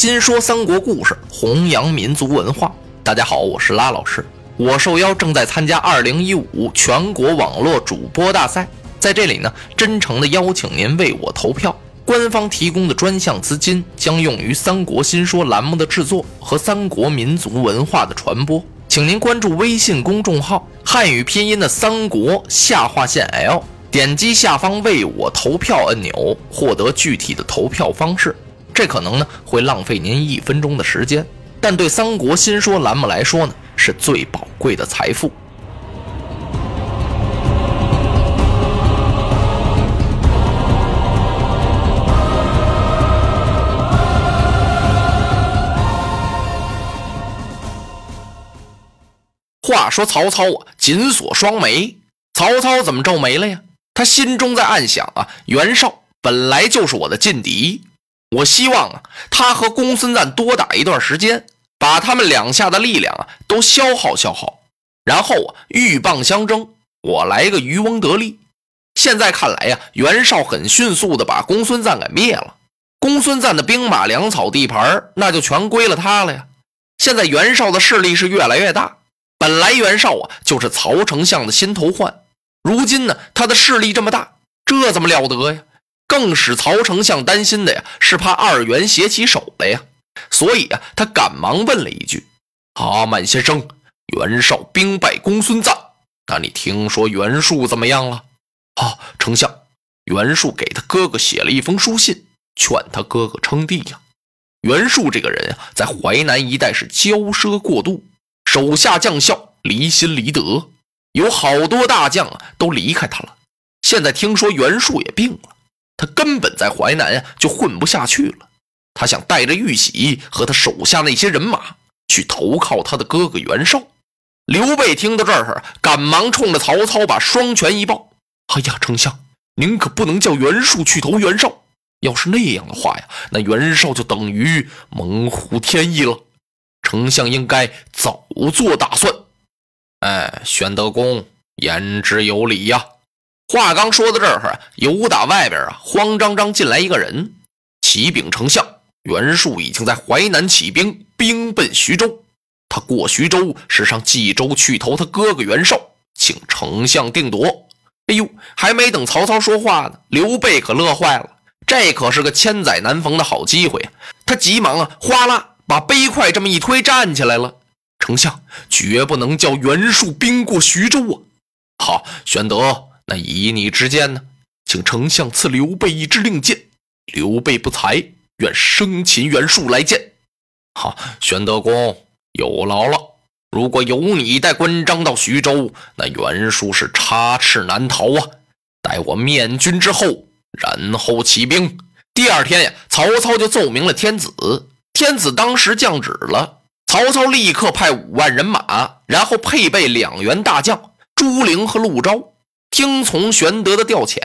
新说三国故事，弘扬民族文化。大家好，我是拉老师。我受邀正在参加2015全国网络主播大赛，在这里呢，真诚的邀请您为我投票。官方提供的专项资金将用于《三国新说》栏目的制作和三国民族文化的传播。请您关注微信公众号“汉语拼音的三国下划线 L”，点击下方为我投票按钮，获得具体的投票方式。这可能呢会浪费您一分钟的时间，但对《三国新说》栏目来说呢是最宝贵的财富。话说曹操啊，紧锁双眉。曹操怎么皱眉了呀？他心中在暗想啊，袁绍本来就是我的劲敌，我希望啊，他和公孙瓒多打一段时间，把他们两下的力量啊都消耗消耗，然后啊鹬蚌相争，我来个渔翁得利。现在看来呀，袁绍很迅速的把公孙瓒给灭了，公孙瓒的兵马粮草地盘那就全归了他了呀。现在袁绍的势力是越来越大。本来袁绍啊就是曹丞相的心头患，如今呢他的势力这么大，这怎么了得呀？更使曹丞相担心的呀是怕二袁携起手来呀，所以啊他赶忙问了一句：“阿曼先生，袁绍兵败公孙瓒，那你听说袁术怎么样了？”啊，丞相，袁术给他哥哥写了一封书信，劝他哥哥称帝呀。袁术这个人啊，在淮南一带是骄奢过度。手下将校离心离德，有好多大将啊都离开他了。现在听说袁术也病了，他根本在淮南呀就混不下去了。他想带着玉玺和他手下那些人马去投靠他的哥哥袁绍。刘备听到这儿，赶忙冲着曹操把双拳一抱：“哎呀，丞相，您可不能叫袁术去投袁绍。要是那样的话呀，那袁绍就等于猛虎添翼了。”丞相应该早做打算。哎，玄德公言之有理呀。话刚说到这儿，由打外边啊，慌张张进来一个人。启禀丞相，袁术已经在淮南起兵，兵奔徐州。他过徐州是上冀州去投他哥哥袁绍，请丞相定夺。哎呦，还没等曹操说话呢，刘备可乐坏了。这可是个千载难逢的好机会啊！他急忙啊，哗啦。把杯筷这么一推，站起来了。丞相绝不能叫袁术兵过徐州啊！好，玄德，那以你之见呢？请丞相赐刘备一支令箭。刘备不才，愿生擒袁术来见。好，玄德公有劳了。如果有你带关张到徐州，那袁术是插翅难逃啊！待我面君之后，然后起兵。第二天呀，曹操就奏明了天子。天子当时降旨了，曹操立刻派五万人马，然后配备两员大将朱灵和陆昭，听从玄德的调遣。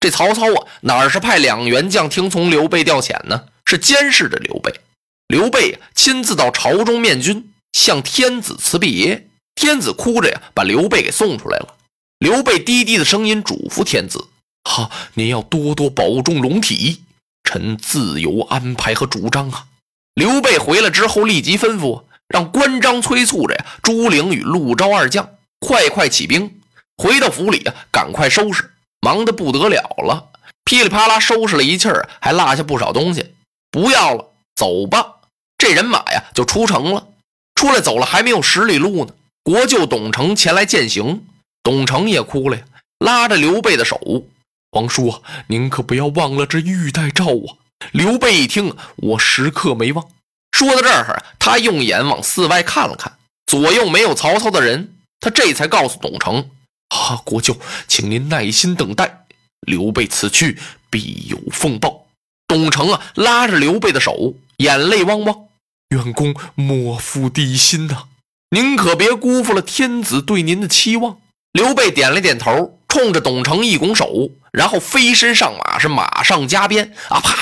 这曹操啊，哪是派两员将听从刘备调遣呢？是监视着刘备。刘备亲自到朝中面君，向天子辞别。天子哭着呀，把刘备给送出来了。刘备低低的声音嘱咐天子：“哈，您要多多保重龙体，臣自有安排和主张啊。”刘备回来之后，立即吩咐让关张催促着呀，朱灵与陆昭二将快快起兵，回到府里啊，赶快收拾，忙得不得了了，噼里啪啦收拾了一气儿，还落下不少东西，不要了，走吧。这人马呀就出城了，出来走了还没有十里路呢，国舅董承前来饯行，董承也哭了呀，拉着刘备的手，皇叔啊，您可不要忘了这玉带诏啊。刘备一听，我时刻没忘。说到这儿，他用眼往四外看了看，左右没有曹操的人，他这才告诉董承：“啊，国舅，请您耐心等待，刘备此去必有奉报。”董承啊，拉着刘备的手，眼泪汪汪：“远公莫负帝心呐，您可别辜负了天子对您的期望。”刘备点了点头，冲着董承一拱手，然后飞身上马，是马上加鞭啊，啪！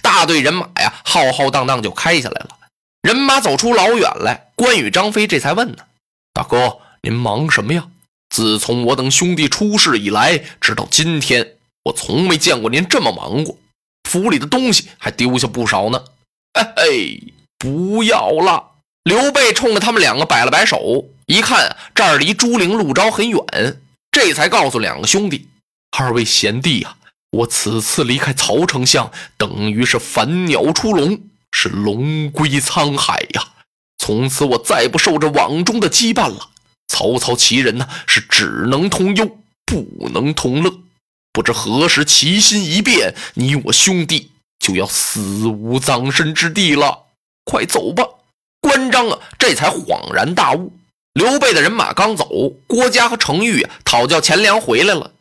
大队人马呀，浩浩荡荡就开下来了。人马走出老远来，关羽、张飞这才问呢：“大哥，您忙什么呀？自从我等兄弟出事以来，直到今天，我从没见过您这么忙过。府里的东西还丢下不少呢。哎哎，不要了！刘备冲着他们两个摆了摆手，一看这儿离朱陵路招很远，这才告诉两个兄弟：“二位贤弟呀，我此次离开曹丞相，等于是反鸟出笼，是龙归沧海呀。从此我再不受这网中的羁绊了。曹操其人呢，是只能同忧，不能同乐。不知何时其心一变，你我兄弟。”就要死无葬身之地了，快走吧！关张啊，这才恍然大悟。刘备的人马刚走，郭嘉和程昱啊讨教钱粮回来了。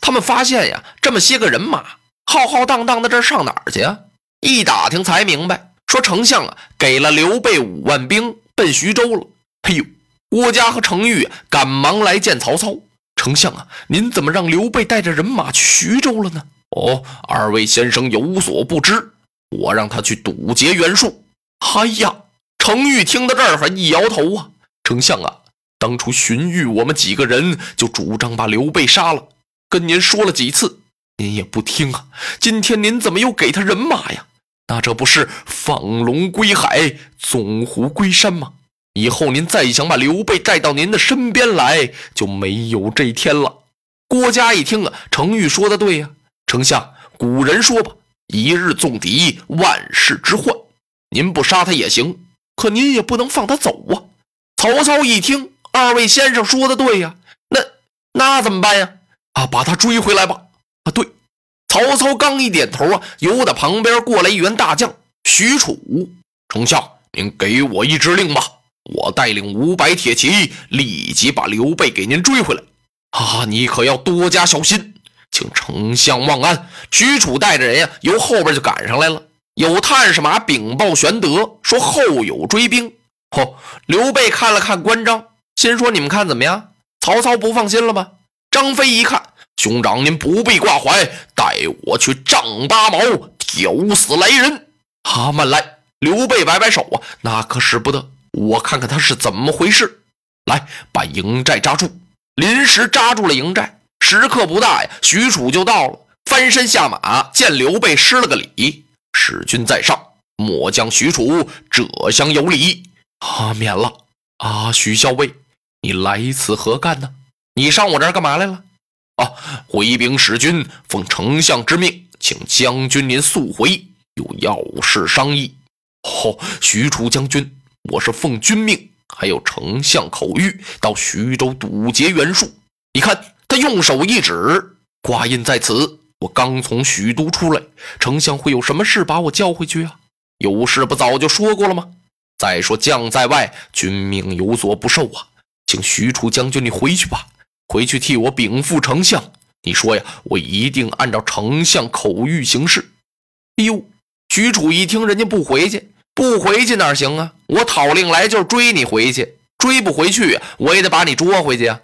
他们发现呀，这么些个人马浩浩荡荡的，这上哪儿去啊？一打听才明白，说丞相啊给了刘备五万兵奔徐州了。哎呦，郭嘉和程昱赶忙来见曹操。丞相啊，您怎么让刘备带着人马去徐州了呢？哦，二位先生有所不知，我让他去堵截袁术。哎呀，程昱听到这儿还一摇头啊，丞相啊，当初荀彧我们几个人就主张把刘备杀了，跟您说了几次，您也不听啊。今天您怎么又给他人马呀？那这不是放龙归海，纵虎归山吗？以后您再想把刘备带到您的身边来，就没有这天了。郭嘉一听啊，程昱说的对呀。丞相，古人说吧，一日纵敌，万世之患。您不杀他也行，可您也不能放他走啊！曹操一听，二位先生说的对呀，那那怎么办呀？啊，把他追回来吧！啊，对。曹操刚一点头啊，由得旁边过来一员大将许褚。丞相，您给我一支令吧，我带领五百铁骑，立即把刘备给您追回来。啊，你可要多加小心。请丞相望安。许褚带着人呀，由后边就赶上来了。有探视马禀报玄德，说后有追兵。嚯！刘备看了看关张，心说：“你们看怎么样？曹操不放心了吧？”张飞一看，兄长您不必挂怀，带我去丈八矛，挑死来人。啊，慢来！刘备摆摆手啊，那可使不得。我看看他是怎么回事。来，把营寨扎住。临时扎住了营寨。时刻不大呀，许褚就到了，翻身下马，见刘备施了个礼：“使君在上，末将许褚这厢有礼。”啊，免了。啊，许校尉，你来此何干呢？你上我这儿干嘛来了？啊，回禀使君，奉丞相之命，请将军您速回，有要事商议。哦，许褚将军，我是奉君命，还有丞相口谕，到徐州堵截袁术。你看。他用手一指，挂印在此。我刚从许都出来，丞相会有什么事把我叫回去啊？有事不早就说过了吗？再说将在外，君命有所不受啊，请许褚将军你回去吧，回去替我禀赋丞相。你说呀，我一定按照丞相口谕行事。哎呦，许褚一听人家不回去，不回去哪行啊？我讨令来就是追你回去，追不回去，我也得把你捉回去啊。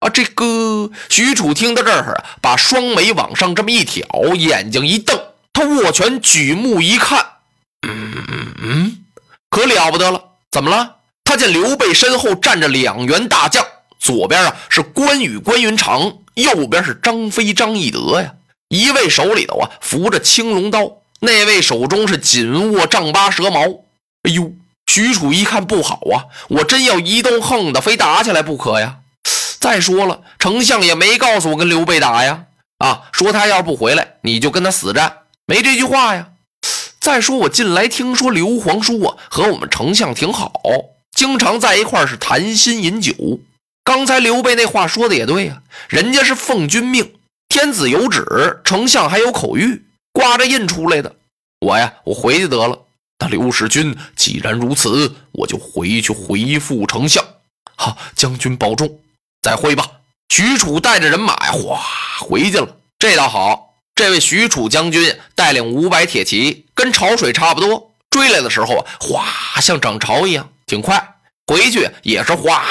啊，这个许褚听到这儿啊，把双眉往上这么一挑，眼睛一瞪，他握拳举目一看，嗯嗯，可了不得了！怎么了？他见刘备身后站着两员大将，左边啊是关羽关云长，右边是张飞张翼德呀。一位手里头啊扶着青龙刀，那位手中是紧握丈八蛇矛。哎呦，许褚一看不好啊，我真要一动横的，非打起来不可呀！再说了，丞相也没告诉我跟刘备打呀！啊，说他要不回来，你就跟他死战，没这句话呀。再说我近来听说刘皇叔啊和我们丞相挺好，经常在一块是谈心饮酒。刚才刘备那话说的也对呀，人家是奉君命，天子有旨，丞相还有口谕，挂着印出来的。我呀，我回去得了。那刘使君既然如此，我就回去回复丞相。好，将军保重。再会吧，许褚带着人马呀，哗回去了。这倒好，这位许褚将军带领五百铁骑，跟潮水差不多。追来的时候啊，哗像涨潮一样，挺快；回去也是哗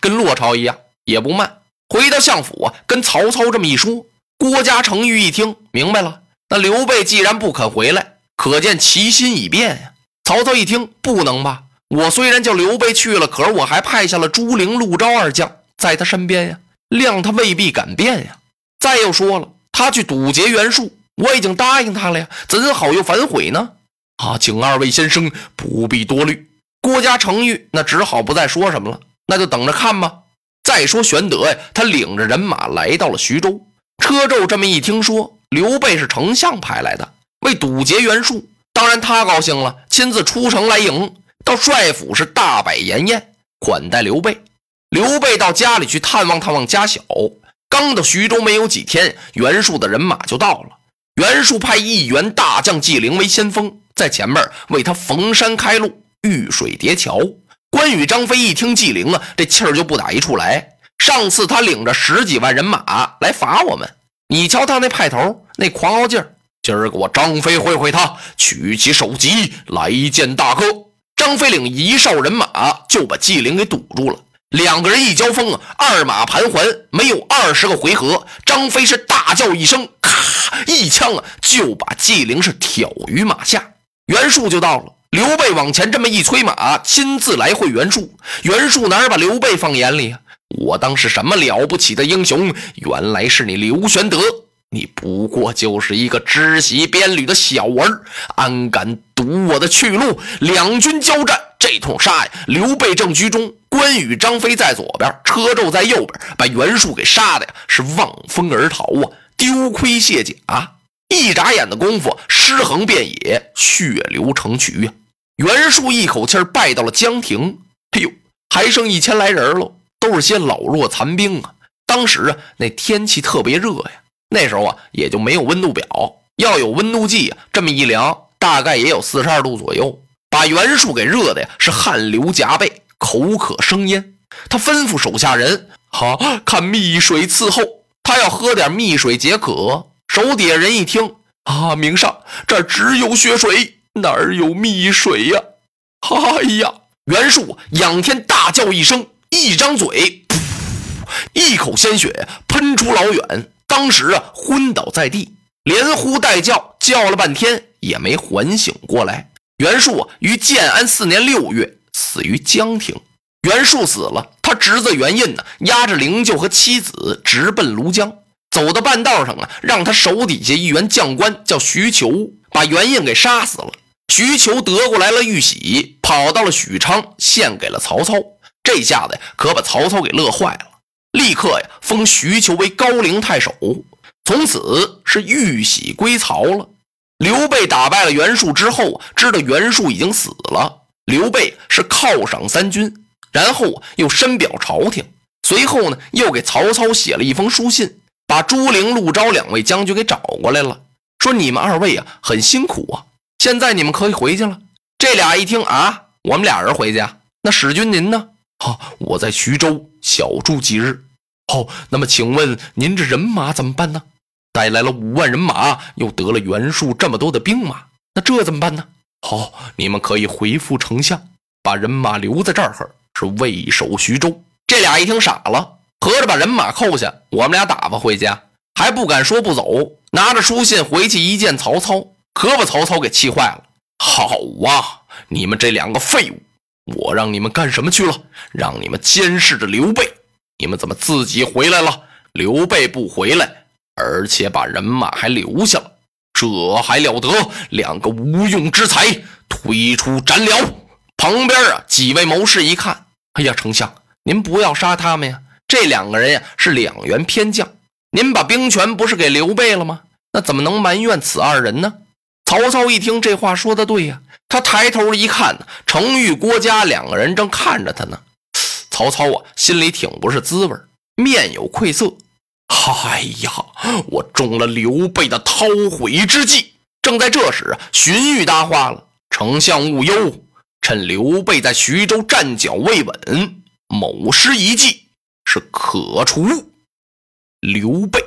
跟落潮一样，也不慢。回到相府啊，跟曹操这么一说，郭嘉、程昱一听明白了。那刘备既然不肯回来，可见其心已变呀。曹操一听，不能吧？我虽然叫刘备去了，可是我还派下了朱灵、陆昭二将。在他身边呀，谅他未必敢变呀。再又说了，他去堵截袁术，我已经答应他了呀，怎好又反悔呢？啊，请二位先生不必多虑。郭嘉程昱那只好不再说什么了，那就等着看吧。再说玄德呀，他领着人马来到了徐州。车胄这么一听说刘备是丞相派来的，为堵截袁术，当然他高兴了，亲自出城来迎。到帅府是大摆筵宴款待刘备。刘备到家里去探望探望家小。刚到徐州没有几天，袁术的人马就到了。袁术派一员大将纪灵为先锋，在前面为他逢山开路、遇水叠桥。关羽、张飞一听纪灵啊，这气儿就不打一处来。上次他领着十几万人马来伐我们，你瞧他那派头，那狂傲劲儿。今儿个我张飞会会他，取起首级来见大哥。张飞领一哨人马就把纪灵给堵住了。两个人一交锋啊，二马盘桓，没有二十个回合，张飞是大叫一声，咔，一枪啊就把纪灵是挑于马下。袁术就到了。刘备往前这么一催马，亲自来会袁术。袁术哪把刘备放眼里啊？我当是什么了不起的英雄？原来是你刘玄德！你不过就是一个知习边旅的小儿，安敢堵我的去路？两军交战，这通杀呀！刘备正居中，关羽、张飞在左边，车胄在右边，把袁术给杀的呀，是望风而逃啊，丢盔卸甲。一眨眼的功夫，尸横遍野，血流成渠呀！袁术一口气败到了江亭，哎呦，还剩一千来人喽，都是些老弱残兵啊！当时啊，那天气特别热呀，那时候啊，也就没有温度表，要有温度计啊，这么一量，大概也有四十二度左右，把袁术给热的呀，是汗流浃背，口渴生烟。他吩咐手下人：“好看蜜水伺候，他要喝点蜜水解渴。”手底下人一听：“啊，明上这只有血水。”哪儿有蜜水呀？哎呀！袁术仰天大叫一声，一张嘴，一口鲜血喷出老远，当时啊昏倒在地，连呼带叫，叫了半天也没缓醒过来。袁术啊，于建安四年六月死于江亭。袁术死了，他侄子袁印呢，押着灵柩和妻子直奔庐江。走到半道上啊，让他手底下一员将官叫徐求，把袁印给杀死了。徐求得过来了玉玺，跑到了许昌，献给了曹操。这下子可把曹操给乐坏了，立刻呀封徐求为高陵太守，从此是玉玺归曹了。刘备打败了袁术之后，知道袁术已经死了，刘备是犒赏三军，然后又深表朝廷。随后呢，又给曹操写了一封书信，把朱灵、陆昭两位将军给找过来了，说你们二位啊很辛苦啊。现在你们可以回去了。这俩一听啊，我们俩人回去啊？那使君您呢？好，我在徐州小住几日。好，那么请问您这人马怎么办呢？带来了五万人马，又得了袁术这么多的兵马，那这怎么办呢？好，你们可以回复丞相，把人马留在这儿，是为守徐州。这俩一听傻了，合着把人马扣下，我们俩打发回家，还不敢说不走，拿着书信回去一见曹操。可把曹操给气坏了。好啊，你们这两个废物，我让你们干什么去了？让你们监视着刘备。你们怎么自己回来了？刘备不回来，而且把人马还留下了，这还了得？两个无用之才，推出斩了。旁边啊，几位谋士一看，哎呀，丞相，您不要杀他们呀！这两个人呀，是两员偏将，您把兵权不是给刘备了吗？那怎么能埋怨此二人呢？曹操一听这话说的对呀，他抬头一看呢，程昱、郭嘉两个人正看着他呢。曹操啊，心里挺不是滋味，面有愧色。哎呀，我中了刘备的韬晦之计。正在这时啊，荀彧搭话了：“丞相勿忧，趁刘备在徐州站脚未稳，某施一计，是可除刘备。”